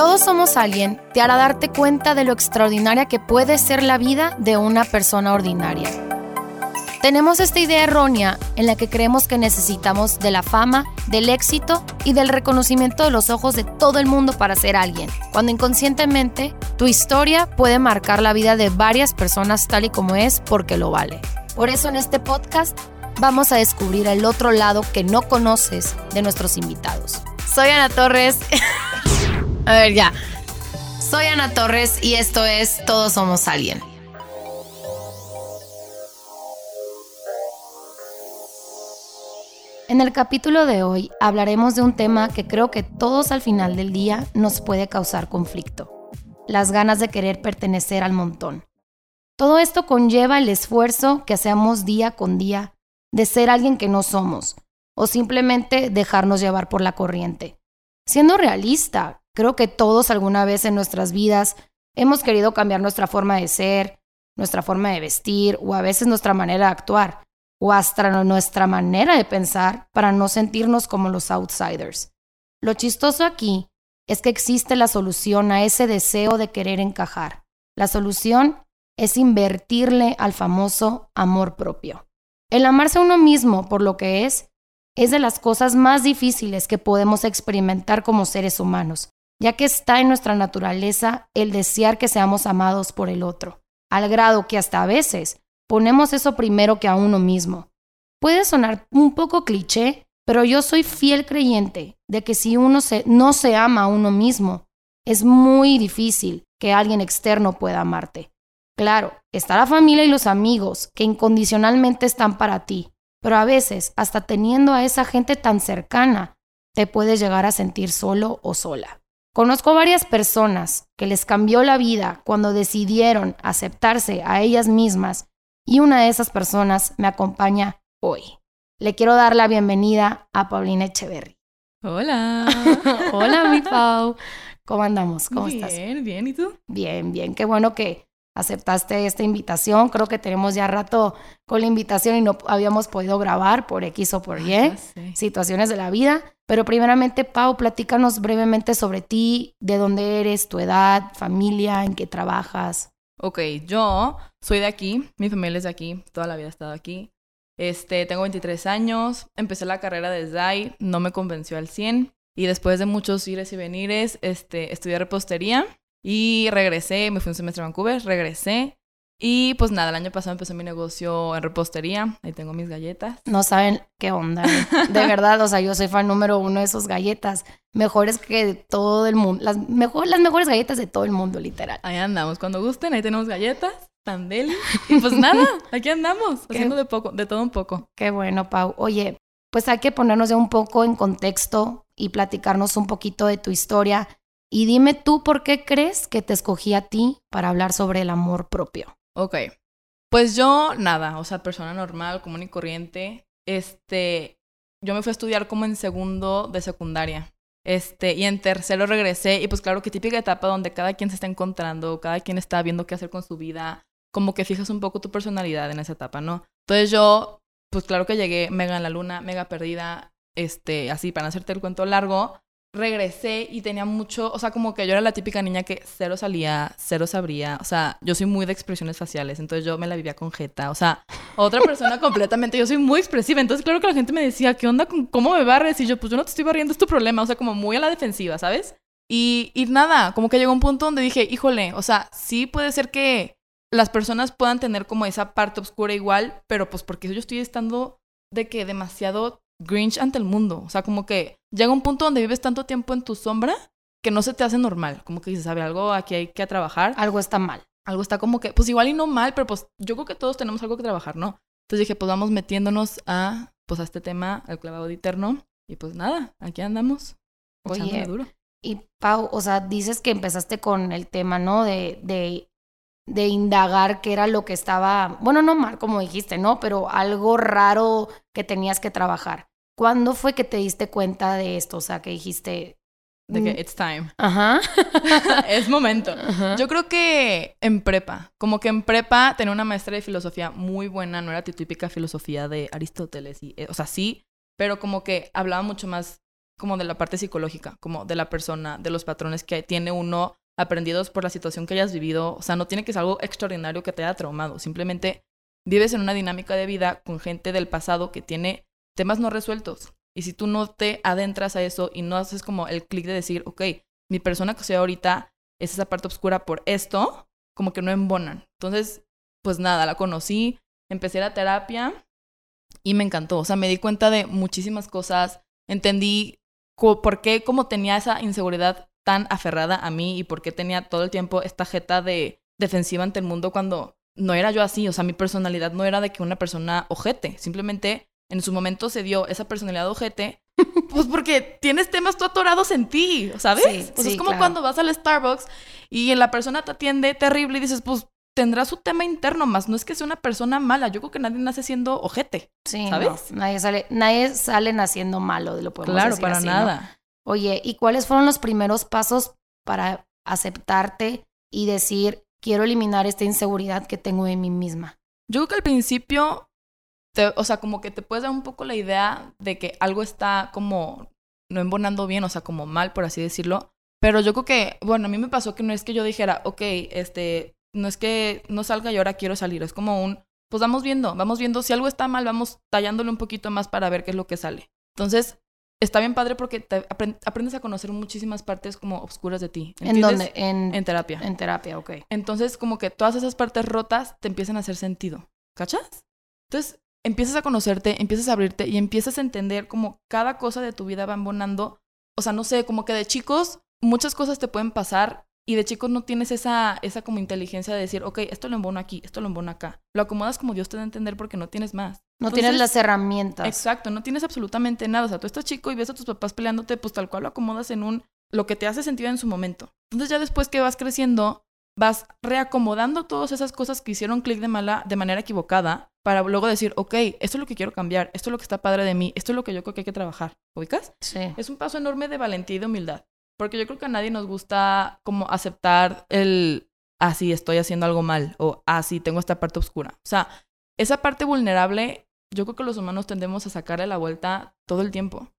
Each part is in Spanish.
Todos somos alguien te hará darte cuenta de lo extraordinaria que puede ser la vida de una persona ordinaria. Tenemos esta idea errónea en la que creemos que necesitamos de la fama, del éxito y del reconocimiento de los ojos de todo el mundo para ser alguien, cuando inconscientemente tu historia puede marcar la vida de varias personas tal y como es porque lo vale. Por eso en este podcast vamos a descubrir el otro lado que no conoces de nuestros invitados. Soy Ana Torres. a ver, ya. Soy Ana Torres y esto es Todos Somos Alguien. En el capítulo de hoy hablaremos de un tema que creo que todos al final del día nos puede causar conflicto. Las ganas de querer pertenecer al montón. Todo esto conlleva el esfuerzo que hacemos día con día de ser alguien que no somos o simplemente dejarnos llevar por la corriente. Siendo realista, creo que todos alguna vez en nuestras vidas hemos querido cambiar nuestra forma de ser, nuestra forma de vestir o a veces nuestra manera de actuar o hasta nuestra manera de pensar para no sentirnos como los outsiders. Lo chistoso aquí es que existe la solución a ese deseo de querer encajar. La solución es invertirle al famoso amor propio. El amarse a uno mismo por lo que es es de las cosas más difíciles que podemos experimentar como seres humanos, ya que está en nuestra naturaleza el desear que seamos amados por el otro, al grado que hasta a veces ponemos eso primero que a uno mismo. Puede sonar un poco cliché, pero yo soy fiel creyente de que si uno no se ama a uno mismo, es muy difícil que alguien externo pueda amarte. Claro, está la familia y los amigos que incondicionalmente están para ti, pero a veces, hasta teniendo a esa gente tan cercana, te puedes llegar a sentir solo o sola. Conozco varias personas que les cambió la vida cuando decidieron aceptarse a ellas mismas y una de esas personas me acompaña hoy. Le quiero dar la bienvenida a Paulina Echeverry. Hola. Hola, mi Pau. ¿Cómo andamos? ¿Cómo estás? Bien, bien. ¿Y tú? Bien, bien. Qué bueno que aceptaste esta invitación. Creo que tenemos ya rato con la invitación y no habíamos podido grabar por X o por Y, situaciones de la vida. Pero primeramente, Pau, platícanos brevemente sobre ti, de dónde eres, tu edad, familia, en qué trabajas. Ok, yo soy de aquí, mi familia es de aquí, toda la vida he estado aquí. Este, tengo 23 años, empecé la carrera desde ahí, no me convenció al 100 y después de muchos ires y venires, este, estudié repostería y regresé, me fui un semestre a Vancouver, regresé y pues nada, el año pasado empecé mi negocio en repostería. Ahí tengo mis galletas. No saben qué onda. ¿eh? De verdad, o sea, yo soy fan número uno de esas galletas. Mejores que todo el mundo. Las, mejor, las mejores galletas de todo el mundo, literal. Ahí andamos. Cuando gusten, ahí tenemos galletas. Tandeli. Y pues nada, aquí andamos. Haciendo de, poco, de todo un poco. Qué bueno, Pau. Oye, pues hay que ponernos ya un poco en contexto y platicarnos un poquito de tu historia. Y dime tú por qué crees que te escogí a ti para hablar sobre el amor propio. Ok. Pues yo, nada, o sea, persona normal, común y corriente. Este, yo me fui a estudiar como en segundo de secundaria. Este, y en tercero regresé, y pues claro que típica etapa donde cada quien se está encontrando, cada quien está viendo qué hacer con su vida, como que fijas un poco tu personalidad en esa etapa, ¿no? Entonces yo, pues claro que llegué mega en la luna, mega perdida, este, así, para hacerte el cuento largo, regresé y tenía mucho, o sea, como que yo era la típica niña que cero salía, cero sabría, o sea, yo soy muy de expresiones faciales, entonces yo me la vivía con jeta, o sea, otra persona completamente, yo soy muy expresiva, entonces claro que la gente me decía, ¿qué onda? Con, ¿Cómo me barres? Y yo, pues yo no te estoy barriendo, es tu problema, o sea, como muy a la defensiva, ¿sabes? Y, y nada, como que llegó un punto donde dije, híjole, o sea, sí puede ser que las personas puedan tener como esa parte oscura igual, pero pues porque yo estoy estando de que demasiado Grinch ante el mundo. O sea, como que llega un punto donde vives tanto tiempo en tu sombra que no se te hace normal. Como que dices, sabe, algo aquí hay que trabajar. Algo está mal. Algo está como que, pues igual y no mal, pero pues yo creo que todos tenemos algo que trabajar, ¿no? Entonces dije, pues vamos metiéndonos a, pues a este tema, al clavado de eterno. Y pues nada, aquí andamos. Oye, duro. y Pau, o sea, dices que empezaste con el tema, ¿no? De, de, de indagar qué era lo que estaba, bueno, no mal, como dijiste, ¿no? Pero algo raro que tenías que trabajar. ¿Cuándo fue que te diste cuenta de esto? O sea, que dijiste... De que mm, it's time. Ajá. es momento. Yo creo que en prepa, como que en prepa tenía una maestra de filosofía muy buena, no era tu típica filosofía de Aristóteles, y, eh, o sea, sí, pero como que hablaba mucho más como de la parte psicológica, como de la persona, de los patrones que tiene uno aprendidos por la situación que hayas vivido. O sea, no tiene que ser algo extraordinario que te haya traumado. Simplemente vives en una dinámica de vida con gente del pasado que tiene temas no resueltos. Y si tú no te adentras a eso y no haces como el clic de decir, ok, mi persona que soy ahorita es esa parte oscura por esto, como que no embonan. Entonces, pues nada, la conocí, empecé la terapia y me encantó. O sea, me di cuenta de muchísimas cosas, entendí por qué como tenía esa inseguridad tan aferrada a mí y por qué tenía todo el tiempo esta jeta de defensiva ante el mundo cuando no era yo así, o sea, mi personalidad no era de que una persona ojete, simplemente en su momento se dio esa personalidad ojete, pues porque tienes temas tú atorados en ti, ¿sabes? pues es como cuando vas al Starbucks y la persona te atiende terrible y dices, pues tendrá su tema interno más, no es que sea una persona mala, yo creo que nadie nace siendo ojete, sí, ¿sabes? nadie sale nadie sale naciendo malo, de lo podemos claro, para nada. Oye, ¿y cuáles fueron los primeros pasos para aceptarte y decir, quiero eliminar esta inseguridad que tengo en mí misma? Yo creo que al principio, o sea, como que te puedes dar un poco la idea de que algo está como no embonando bien, o sea, como mal, por así decirlo. Pero yo creo que, bueno, a mí me pasó que no es que yo dijera, ok, este, no es que no salga y ahora quiero salir, es como un, pues vamos viendo, vamos viendo, si algo está mal, vamos tallándole un poquito más para ver qué es lo que sale. Entonces, está bien padre porque te aprendes a conocer muchísimas partes como oscuras de ti. ¿En dónde? En, en terapia. En terapia, ok. Entonces, como que todas esas partes rotas te empiezan a hacer sentido. ¿Cachas? Entonces, empiezas a conocerte, empiezas a abrirte y empiezas a entender como cada cosa de tu vida va embonando. O sea, no sé, como que de chicos muchas cosas te pueden pasar y de chicos no tienes esa, esa como inteligencia de decir, ok, esto lo embono aquí, esto lo embono acá. Lo acomodas como Dios te da a entender porque no tienes más. No tienes las herramientas. Exacto, no tienes absolutamente nada. O sea, tú estás chico y ves a tus papás peleándote, pues tal cual lo acomodas en un, lo que te hace sentido en su momento. Entonces ya después que vas creciendo, vas reacomodando todas esas cosas que hicieron clic de mala, de manera equivocada, para luego decir, ok, esto es lo que quiero cambiar, esto es lo que está padre de mí, esto es lo que yo creo que hay que trabajar. ¿Ubicas? Sí. Es un paso enorme de valentía y de humildad. Porque yo creo que a nadie nos gusta como aceptar el, así ah, estoy haciendo algo mal, o así ah, tengo esta parte oscura. O sea, esa parte vulnerable yo creo que los humanos tendemos a sacarle la vuelta todo el tiempo.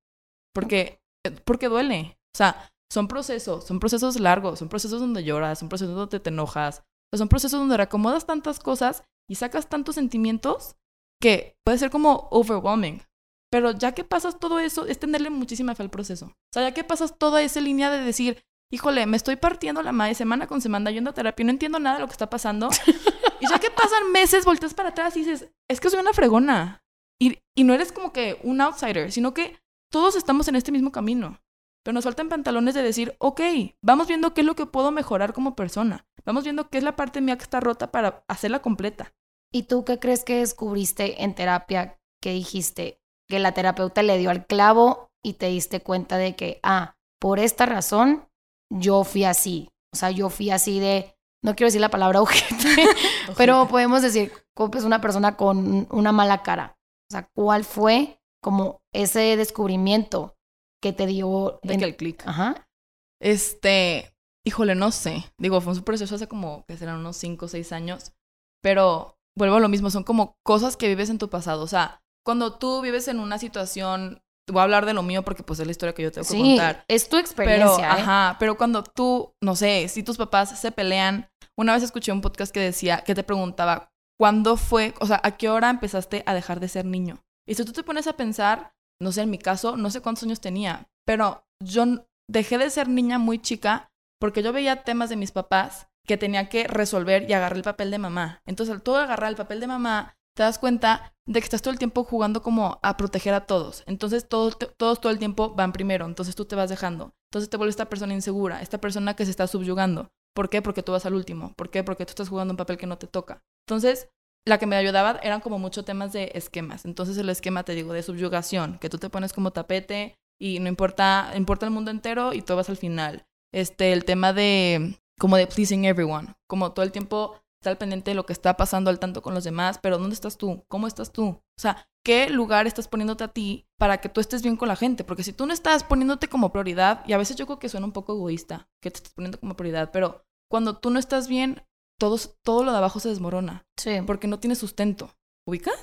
Porque, eh, porque duele. O sea, son procesos, son procesos largos, son procesos donde lloras, son procesos donde te enojas, son procesos donde reacomodas tantas cosas y sacas tantos sentimientos que puede ser como overwhelming. Pero ya que pasas todo eso, es tenerle muchísima fe al proceso. O sea, ya que pasas toda esa línea de decir, híjole, me estoy partiendo la madre semana con semana yendo a terapia, no entiendo nada de lo que está pasando. y ya que pasan meses, volteas para atrás y dices, es que soy una fregona. Y, y no eres como que un outsider, sino que todos estamos en este mismo camino. Pero nos faltan pantalones de decir, ok, vamos viendo qué es lo que puedo mejorar como persona. Vamos viendo qué es la parte mía que está rota para hacerla completa. ¿Y tú qué crees que descubriste en terapia que dijiste que la terapeuta le dio al clavo y te diste cuenta de que, ah, por esta razón yo fui así. O sea, yo fui así de, no quiero decir la palabra ojete, pero podemos decir, es una persona con una mala cara. O sea, ¿cuál fue como ese descubrimiento que te dio... De que el clic. Ajá. Este, híjole, no sé. Digo, fue un proceso hace como, que serán unos 5 o 6 años, pero vuelvo a lo mismo, son como cosas que vives en tu pasado. O sea, cuando tú vives en una situación voy a hablar de lo mío porque pues es la historia que yo tengo que sí, contar. Es tu experiencia. Pero, ¿eh? ajá, pero cuando tú, no sé, si tus papás se pelean, una vez escuché un podcast que decía, que te preguntaba, ¿cuándo fue, o sea, a qué hora empezaste a dejar de ser niño? Y si tú te pones a pensar, no sé, en mi caso, no sé cuántos años tenía, pero yo dejé de ser niña muy chica porque yo veía temas de mis papás que tenía que resolver y agarré el papel de mamá. Entonces, al todo agarrar el papel de mamá, te das cuenta de que estás todo el tiempo jugando como a proteger a todos. Entonces todos, todos todo el tiempo van primero, entonces tú te vas dejando. Entonces te vuelve esta persona insegura, esta persona que se está subyugando. ¿Por qué? Porque tú vas al último. ¿Por qué? Porque tú estás jugando un papel que no te toca. Entonces, la que me ayudaba eran como muchos temas de esquemas. Entonces el esquema, te digo, de subyugación, que tú te pones como tapete y no importa, importa el mundo entero y tú vas al final. Este, el tema de como de pleasing everyone, como todo el tiempo estar pendiente de lo que está pasando al tanto con los demás, pero ¿dónde estás tú? ¿Cómo estás tú? O sea, ¿qué lugar estás poniéndote a ti para que tú estés bien con la gente? Porque si tú no estás poniéndote como prioridad, y a veces yo creo que suena un poco egoísta, que te estás poniendo como prioridad, pero cuando tú no estás bien, todo, todo lo de abajo se desmorona. Sí. Porque no tienes sustento. ¿Ubicas?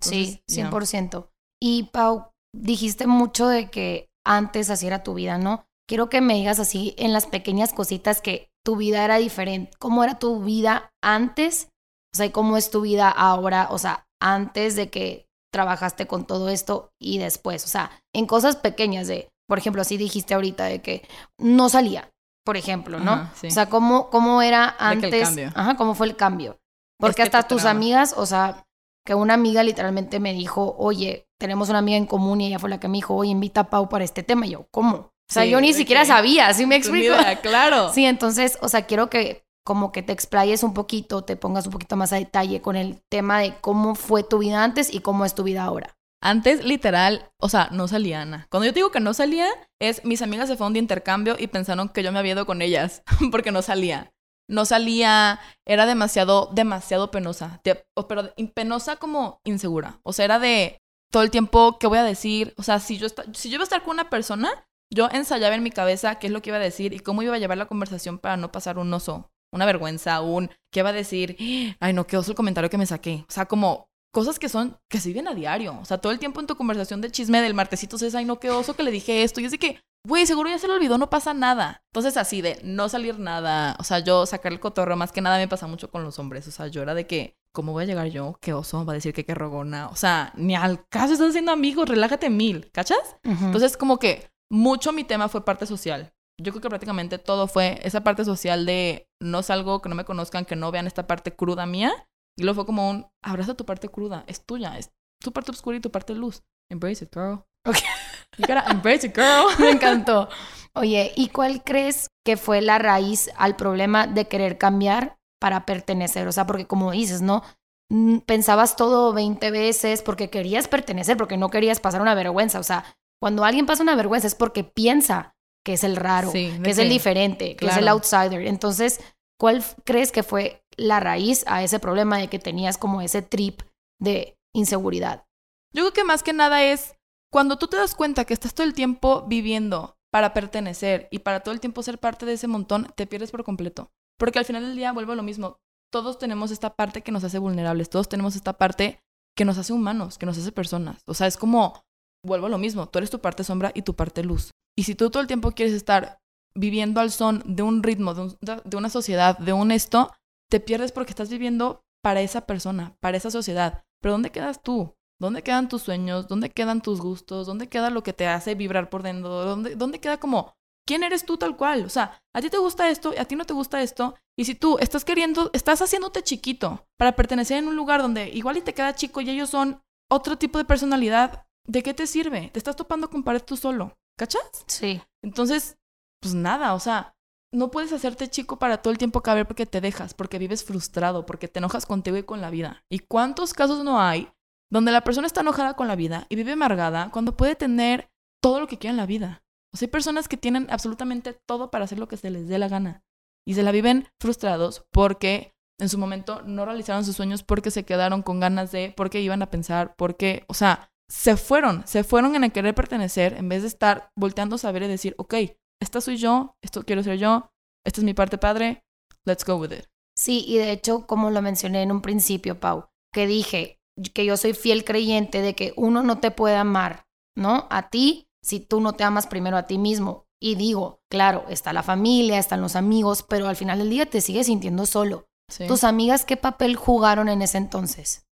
sí, 100%. Y Pau, dijiste mucho de que antes así era tu vida, ¿no? Quiero que me digas así en las pequeñas cositas que tu vida era diferente, cómo era tu vida antes, o sea, cómo es tu vida ahora, o sea, antes de que trabajaste con todo esto y después, o sea, en cosas pequeñas de, por ejemplo, así dijiste ahorita de que no salía, por ejemplo, ¿no? O sea, cómo, cómo era antes, ajá, cómo fue el cambio. Porque hasta tus amigas, o sea, que una amiga literalmente me dijo, oye, tenemos una amiga en común y ella fue la que me dijo, oye, invita a Pau para este tema. Y yo, ¿cómo? O sea, yo ni siquiera sabía, ¿sí me explico? claro. Sí, entonces, o sea, quiero que como que te explayes un poquito, te pongas un poquito más a detalle con el tema de cómo fue tu vida antes y cómo es tu vida ahora. Antes, literal, o sea, no salía Ana. Cuando yo digo que no salía, es mis amigas se fueron de intercambio y pensaron que yo me había ido con ellas porque no salía. No salía, era demasiado, demasiado penosa. pero penosa como insegura. O sea, era de todo el tiempo, ¿qué voy a decir? O sea, si yo, si yo iba a estar con una persona, yo ensayaba en mi cabeza qué es lo que iba a decir y cómo iba a llevar la conversación para no pasar un oso, una vergüenza, un qué va a decir, ay no, qué oso el comentario que me saqué. O sea, como cosas que son, que se viven a diario. O sea, todo el tiempo en tu conversación del chisme del martesito es, ay, no, qué oso que le dije esto. Y es de que, güey, seguro ya se le olvidó, no pasa nada. Entonces, así de no salir nada. O sea, yo sacar el cotorro, más que nada me pasa mucho con los hombres. O sea, yo era de que, ¿cómo voy a llegar yo? ¿Qué oso? Va a decir que qué rogona. O sea, ni al caso estás haciendo amigos, relájate mil, ¿cachas? Entonces, como que mucho mi tema fue parte social. Yo creo que prácticamente todo fue esa parte social de no salgo, que no me conozcan, que no vean esta parte cruda mía y luego fue como un, abraza tu parte cruda, es tuya, es tu parte oscura y tu parte luz. Embrace it, girl. Okay. You gotta embrace it, girl. Me encantó. Oye, ¿y cuál crees que fue la raíz al problema de querer cambiar para pertenecer? O sea, porque como dices, ¿no? Mm, pensabas todo 20 veces porque querías pertenecer, porque no querías pasar una vergüenza. O sea, cuando alguien pasa una vergüenza es porque piensa que es el raro, que es el diferente, que es el outsider. Entonces, ¿cuál crees que fue la raíz a ese problema de que tenías como ese trip de inseguridad. Yo creo que más que nada es cuando tú te das cuenta que estás todo el tiempo viviendo para pertenecer y para todo el tiempo ser parte de ese montón, te pierdes por completo. Porque al final del día vuelvo a lo mismo. Todos tenemos esta parte que nos hace vulnerables, todos tenemos esta parte que nos hace humanos, que nos hace personas. O sea, es como, vuelvo a lo mismo, tú eres tu parte sombra y tu parte luz. Y si tú todo el tiempo quieres estar viviendo al son de un ritmo, de, de una sociedad, de un esto, te pierdes porque estás viviendo para esa persona, para esa sociedad. Pero ¿dónde quedas tú? ¿Dónde quedan tus sueños? ¿Dónde quedan tus gustos? ¿Dónde queda lo que te hace vibrar por dentro? ¿Dónde, dónde queda como, ¿quién eres tú tal cual? O sea, a ti te gusta esto, y a ti no te gusta esto. Y si tú estás queriendo, estás haciéndote chiquito para pertenecer en un lugar donde igual y te queda chico y ellos son otro tipo de personalidad, ¿de qué te sirve? Te estás topando con pared tú solo. ¿Cachas? Sí. Entonces, pues nada, o sea, no puedes hacerte chico para todo el tiempo caber porque te dejas, porque vives frustrado, porque te enojas contigo y con la vida. ¿Y cuántos casos no hay donde la persona está enojada con la vida y vive amargada cuando puede tener todo lo que quiera en la vida? O sea, hay personas que tienen absolutamente todo para hacer lo que se les dé la gana y se la viven frustrados porque en su momento no realizaron sus sueños porque se quedaron con ganas de, porque iban a pensar, porque, o sea, se fueron, se fueron en el querer pertenecer en vez de estar volteando a saber y decir, ok, esta soy yo, esto quiero ser yo, esta es mi parte padre, let's go with it. Sí, y de hecho, como lo mencioné en un principio, Pau, que dije que yo soy fiel creyente de que uno no te puede amar, ¿no? A ti, si tú no te amas primero a ti mismo. Y digo, claro, está la familia, están los amigos, pero al final del día te sigues sintiendo solo. ¿Tus amigas qué papel jugaron en ese entonces?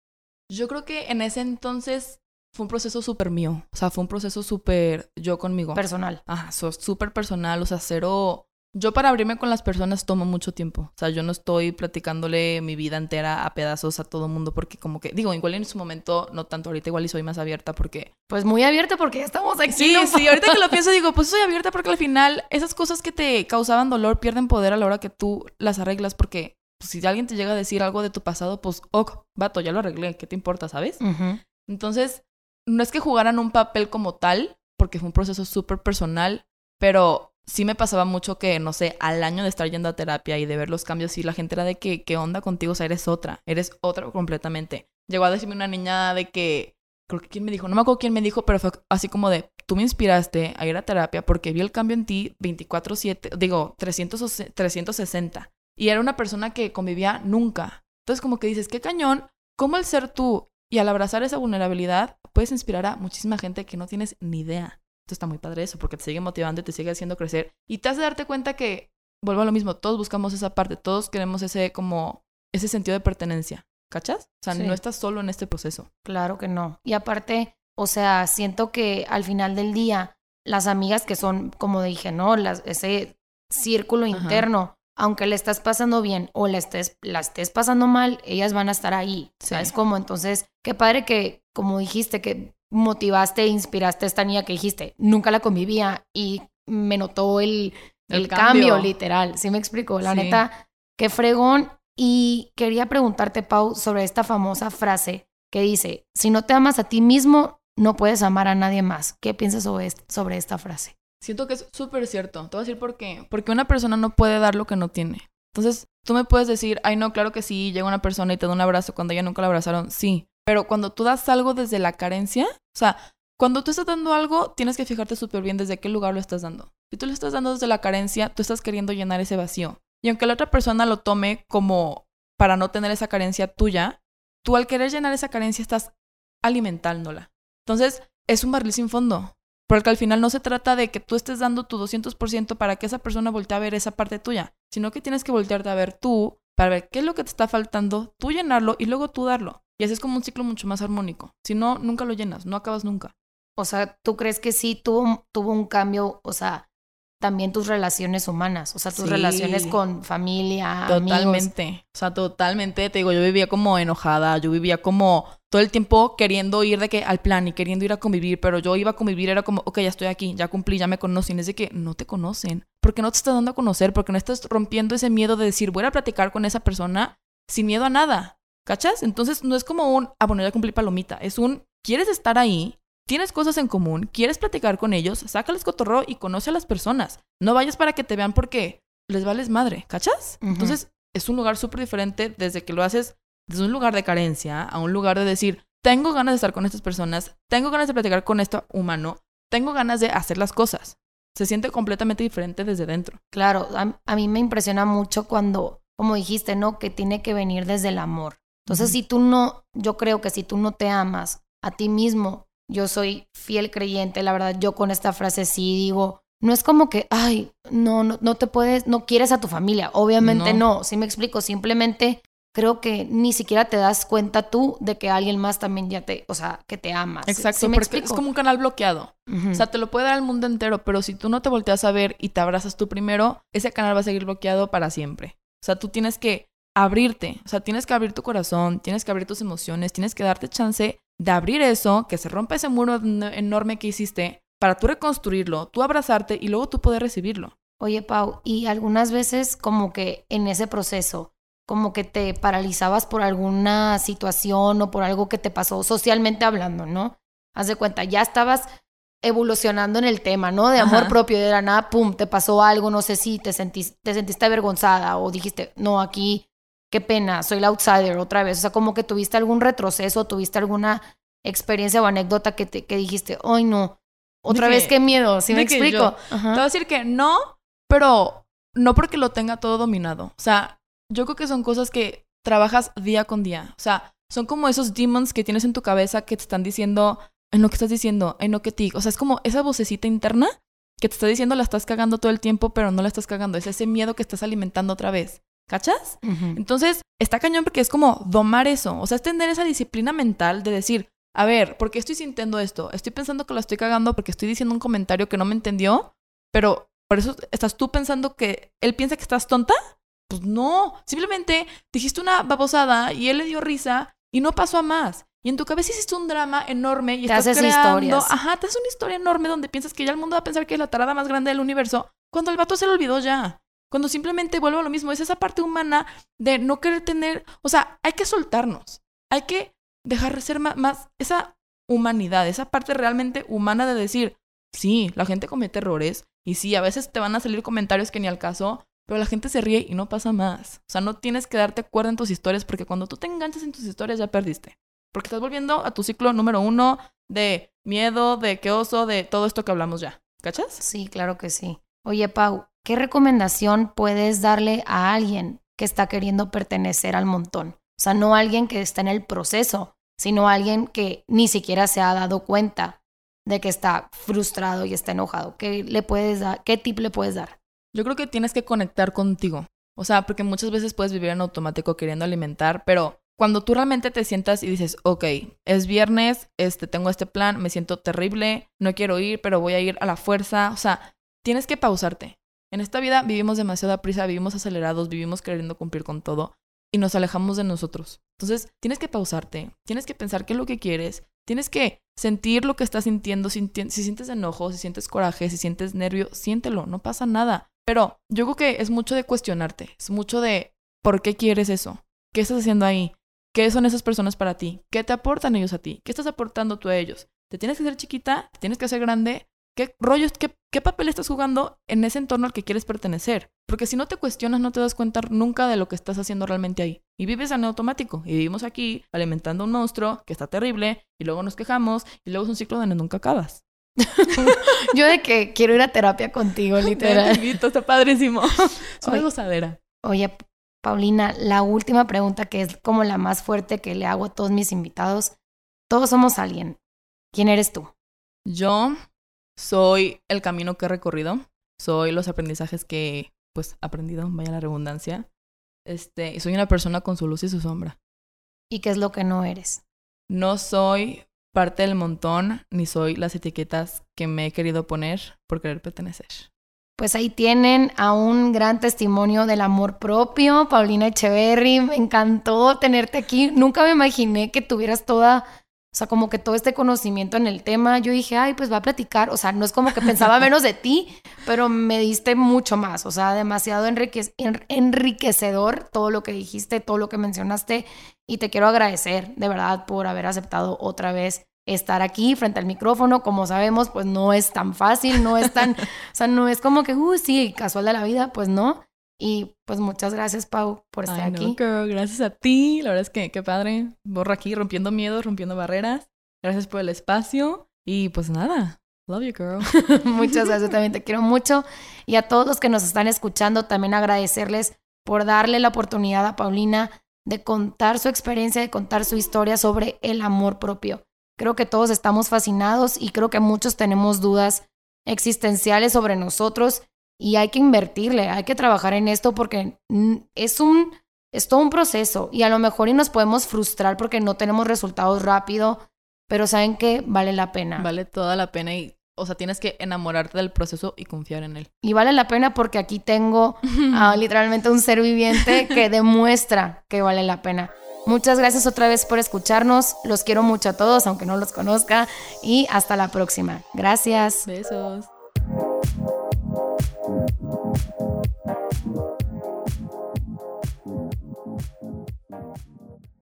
Yo creo que en ese entonces fue un proceso súper mío. O sea, fue un proceso súper yo conmigo. Personal. Ajá, súper personal. O sea, cero. Yo para abrirme con las personas tomo mucho tiempo. O sea, yo no estoy platicándole mi vida entera a pedazos a todo mundo porque como que, digo, igual en su momento, no tanto ahorita, igual y soy más abierta porque... Pues muy abierta porque ya estamos aquí. Sí, sí, ahorita que lo pienso digo, pues soy abierta porque al final esas cosas que te causaban dolor pierden poder a la hora que tú las arreglas porque pues, si alguien te llega a decir algo de tu pasado, pues, ok, vato, ya lo arreglé, ¿qué te importa, sabes? Entonces, no es que jugaran un papel como tal, porque fue un proceso súper personal, pero sí me pasaba mucho que, no sé, al año de estar yendo a terapia y de ver los cambios, y la gente era de que, ¿qué onda contigo? O sea, eres otra, eres otra completamente. Llegó a decirme una niña de que, creo que quién me dijo, no me acuerdo quién me dijo, pero fue así como de, tú me inspiraste a ir a terapia porque vi el cambio en ti 24/7, digo, 360. Y era una persona que convivía nunca. Entonces como que dices, qué cañón, ¿cómo el ser tú y al abrazar esa vulnerabilidad, puedes inspirar a muchísima gente que no tienes ni idea. Esto está muy padre eso, porque te sigue motivando y te sigue haciendo crecer. Y te hace darte cuenta que, vuelvo a lo mismo, todos buscamos esa parte, todos queremos ese como, ese sentido de pertenencia. ¿Cachas? O sea, Sí. no estás solo en este proceso. Claro que no. Y aparte, o sea, siento que al final del día, las amigas que son, como dije, ¿no? Las, ese círculo Ajá. Aunque le estás pasando bien o la estés, la estés pasando mal, ellas van a estar ahí. Sí. ¿Sabes cómo? Entonces, qué padre que, como dijiste, que motivaste e inspiraste a esta niña que dijiste, nunca la convivía y me notó el, El el, cambio. cambio. literal. ¿Sí me explico? La Sí. neta, qué fregón. Y quería preguntarte, Pau, sobre esta famosa frase que dice, si no te amas a ti mismo, no puedes amar a nadie más. ¿Qué piensas sobre, sobre esta frase? Siento que es súper cierto. Te voy a decir por qué. Porque una persona no puede dar lo que no tiene. Entonces, tú me puedes decir, ay, no, claro que sí, llega una persona y te da un abrazo cuando ella nunca la abrazaron. Sí. Pero cuando tú das algo desde la carencia, o sea, cuando tú estás dando algo, tienes que fijarte súper bien desde qué lugar lo estás dando. Si tú lo estás dando desde la carencia, tú estás queriendo llenar ese vacío. Y aunque la otra persona lo tome como para no tener esa carencia tuya, tú al querer llenar esa carencia estás alimentándola. Entonces, es un barril sin fondo. Porque al final no se trata de que tú estés dando tu 200% para que esa persona voltee a ver esa parte tuya, sino que tienes que voltearte a ver tú para ver qué es lo que te está faltando, tú llenarlo y luego tú darlo. Y así es como un ciclo mucho más armónico. Si no, nunca lo llenas, no acabas nunca. O sea, ¿tú crees que sí tuvo, tuvo un cambio, o sea, también tus relaciones humanas, o sea, tus Sí. relaciones con familia, amigos? Totalmente. O sea, totalmente. Te digo, yo vivía como enojada, yo vivía como todo el tiempo queriendo ir de que al plan y queriendo ir a convivir, pero yo iba a convivir, era como, ok, ya estoy aquí, ya cumplí, ya me conocen. Es de que no te conocen. Porque no te estás dando a conocer, porque no estás rompiendo ese miedo de decir, voy a platicar con esa persona sin miedo a nada. ¿Cachas? Entonces no es como un, ah, bueno, ya cumplí palomita. Es un, ¿quieres estar ahí? Tienes cosas en común, quieres platicar con ellos, sácales cotorreo y conoce a las personas. No vayas para que te vean porque les vales madre, ¿cachas? Entonces es un lugar súper diferente desde que lo haces desde un lugar de carencia a un lugar de decir, tengo ganas de estar con estas personas, tengo ganas de platicar con esto humano, tengo ganas de hacer las cosas. Se siente completamente diferente desde dentro. Claro, a, a mí me impresiona mucho cuando, como dijiste, ¿no? Que tiene que venir desde el amor. Entonces, Ujú. si tú no, yo creo que si tú no te amas a ti mismo, yo soy fiel creyente, la verdad, yo con esta frase sí digo, no es como que, ay, no, no, no te puedes, no quieres a tu familia, obviamente No. no, sí me explico, simplemente creo que ni siquiera te das cuenta tú de que alguien más también ya te, o sea, que te amas. ¿Sí- Exacto, ¿sí me porque explico? es como un canal bloqueado. O sea, te lo puede dar el mundo entero, pero si tú no te volteas a ver y te abrazas tú primero, ese canal va a seguir bloqueado para siempre. O sea, tú tienes que abrirte, o sea, tienes que abrir tu corazón, tienes que abrir tus emociones, tienes que darte chance de abrir eso, que se rompa ese muro en- enorme que hiciste, para tú reconstruirlo, tú abrazarte y luego tú poder recibirlo. Oye, Pau, y algunas veces como que en ese proceso, como que te paralizabas por alguna situación o por algo que te pasó socialmente hablando, ¿no? Haz de cuenta, ya estabas evolucionando en el tema, ¿no? De amor Ajá. propio, de la nada, pum, te pasó algo, no sé si te, sentís- te sentiste avergonzada o dijiste, no, aquí, qué pena, soy la outsider otra vez. O sea, como que tuviste algún retroceso, tuviste alguna experiencia o anécdota que, te, que dijiste, ay, no, otra De vez que- qué miedo, ¿sí me explico? yo-. Te voy a decir que no, pero no porque lo tenga todo dominado. O sea, yo creo que son cosas que trabajas día con día. O sea, son como esos demons que tienes en tu cabeza que te están diciendo, en lo que estás diciendo, en lo que te... O sea, es como esa vocecita interna que te está diciendo la estás cagando todo el tiempo, pero no la estás cagando. Es ese miedo que estás alimentando otra vez. ¿Cachas? Entonces, está cañón porque es como domar eso. O sea, es tener esa disciplina mental de decir, a ver, ¿por qué estoy sintiendo esto? Estoy pensando que lo estoy cagando porque estoy diciendo un comentario que no me entendió, pero por eso estás tú pensando que él piensa que estás tonta. Pues no, simplemente dijiste una babosada y él le dio risa y no pasó a más. Y en tu cabeza hiciste un drama enorme y Te estás haces creando, historias. ajá, te haces una historia enorme donde piensas que ya el mundo va a pensar que es la tarada más grande del universo, cuando el vato se lo olvidó ya. Cuando simplemente vuelvo a lo mismo, es esa parte humana de no querer tener, o sea, hay que soltarnos, hay que dejar de ser ma- más, esa humanidad, esa parte realmente humana de decir, sí, la gente comete errores y sí, a veces te van a salir comentarios que ni al caso, pero la gente se ríe y no pasa más. O sea, no tienes que darte cuerda en tus historias porque cuando tú te enganchas en tus historias ya perdiste. Porque estás volviendo a tu ciclo número uno de miedo, de qué oso, de todo esto que hablamos ya. ¿Cachas? Sí, claro que sí. Oye, Pau, ¿qué recomendación puedes darle a alguien que está queriendo pertenecer al montón? O sea, no alguien que está en el proceso, sino alguien que ni siquiera se ha dado cuenta de que está frustrado y está enojado? ¿Qué le puedes dar? ¿Qué tip le puedes dar? Yo creo que tienes que conectar contigo. O sea, porque muchas veces puedes vivir en automático queriendo alimentar, pero cuando tú realmente te sientas y dices, ok, es viernes, este, tengo este plan, me siento terrible, no quiero ir, pero voy a ir a la fuerza. O sea, tienes que pausarte. En esta vida vivimos demasiada prisa, vivimos acelerados, vivimos queriendo cumplir con todo y nos alejamos de nosotros. Entonces, tienes que pausarte, tienes que pensar qué es lo que quieres, tienes que sentir lo que estás sintiendo, si, sientes enojo, si sientes coraje, si sientes nervio, siéntelo, no pasa nada. Pero yo creo que es mucho de cuestionarte, es mucho de por qué quieres eso, qué estás haciendo ahí, qué son esas personas para ti, qué te aportan ellos a ti, qué estás aportando tú a ellos. Te tienes que hacer chiquita, te tienes que hacer grande ¿Qué rollos, qué, qué papel estás jugando en ese entorno al que quieres pertenecer? Porque si no te cuestionas, no te das cuenta nunca de lo que estás haciendo realmente ahí. Y vives en automático. Y vivimos aquí alimentando un monstruo que está terrible, y luego nos quejamos, y luego es un ciclo donde nunca acabas. Yo de que quiero ir a terapia contigo, literal. Te está padrísimo. Es una gozadera. Oye, Paulina, la última pregunta que es como la más fuerte que le hago a todos mis invitados. Todos somos alguien. ¿Quién eres tú? Yo soy el camino que he recorrido, soy los aprendizajes que, pues, he aprendido, vaya la redundancia. Este, soy una persona con su luz y su sombra. ¿Y qué es lo que no eres? No soy parte del montón, ni soy las etiquetas que me he querido poner por querer pertenecer. Pues ahí tienen a un gran testimonio del amor propio, Paulina Echeverry. Me encantó tenerte aquí. Nunca me imaginé que tuvieras toda o sea, como que todo este conocimiento en el tema, yo dije, ay, pues va a platicar. O sea, no es como que pensaba menos de ti, pero me diste mucho más. O sea, demasiado enriquecedor todo lo que dijiste, todo lo que mencionaste. Y te quiero agradecer, de verdad, por haber aceptado otra vez estar aquí frente al micrófono. Como sabemos, pues no es tan fácil, no es tan, o sea, no es como que, uh, sí, casual de la vida, pues no. Y pues muchas gracias, Pau, por estar aquí. Gracias a ti. La verdad es que qué padre. Borra aquí rompiendo miedos, rompiendo barreras. Gracias por el espacio. Y pues nada, love you, girl. muchas gracias, también te quiero mucho. Y a todos los que nos están escuchando, también agradecerles por darle la oportunidad a Paulina de contar su experiencia, de contar su historia sobre el amor propio. Creo que todos estamos fascinados y creo que muchos tenemos dudas existenciales sobre nosotros y hay que invertirle, hay que trabajar en esto porque es un es todo un proceso y a lo mejor y nos podemos frustrar porque no tenemos resultados rápido, pero saben que vale la pena. Vale toda la pena y o sea, tienes que enamorarte del proceso y confiar en él. Y vale la pena porque aquí tengo literalmente un ser viviente que demuestra que vale la pena. Muchas gracias otra vez por escucharnos. Los quiero mucho a todos, aunque no los conozca. Y hasta la próxima. Gracias. Besos. Thank you.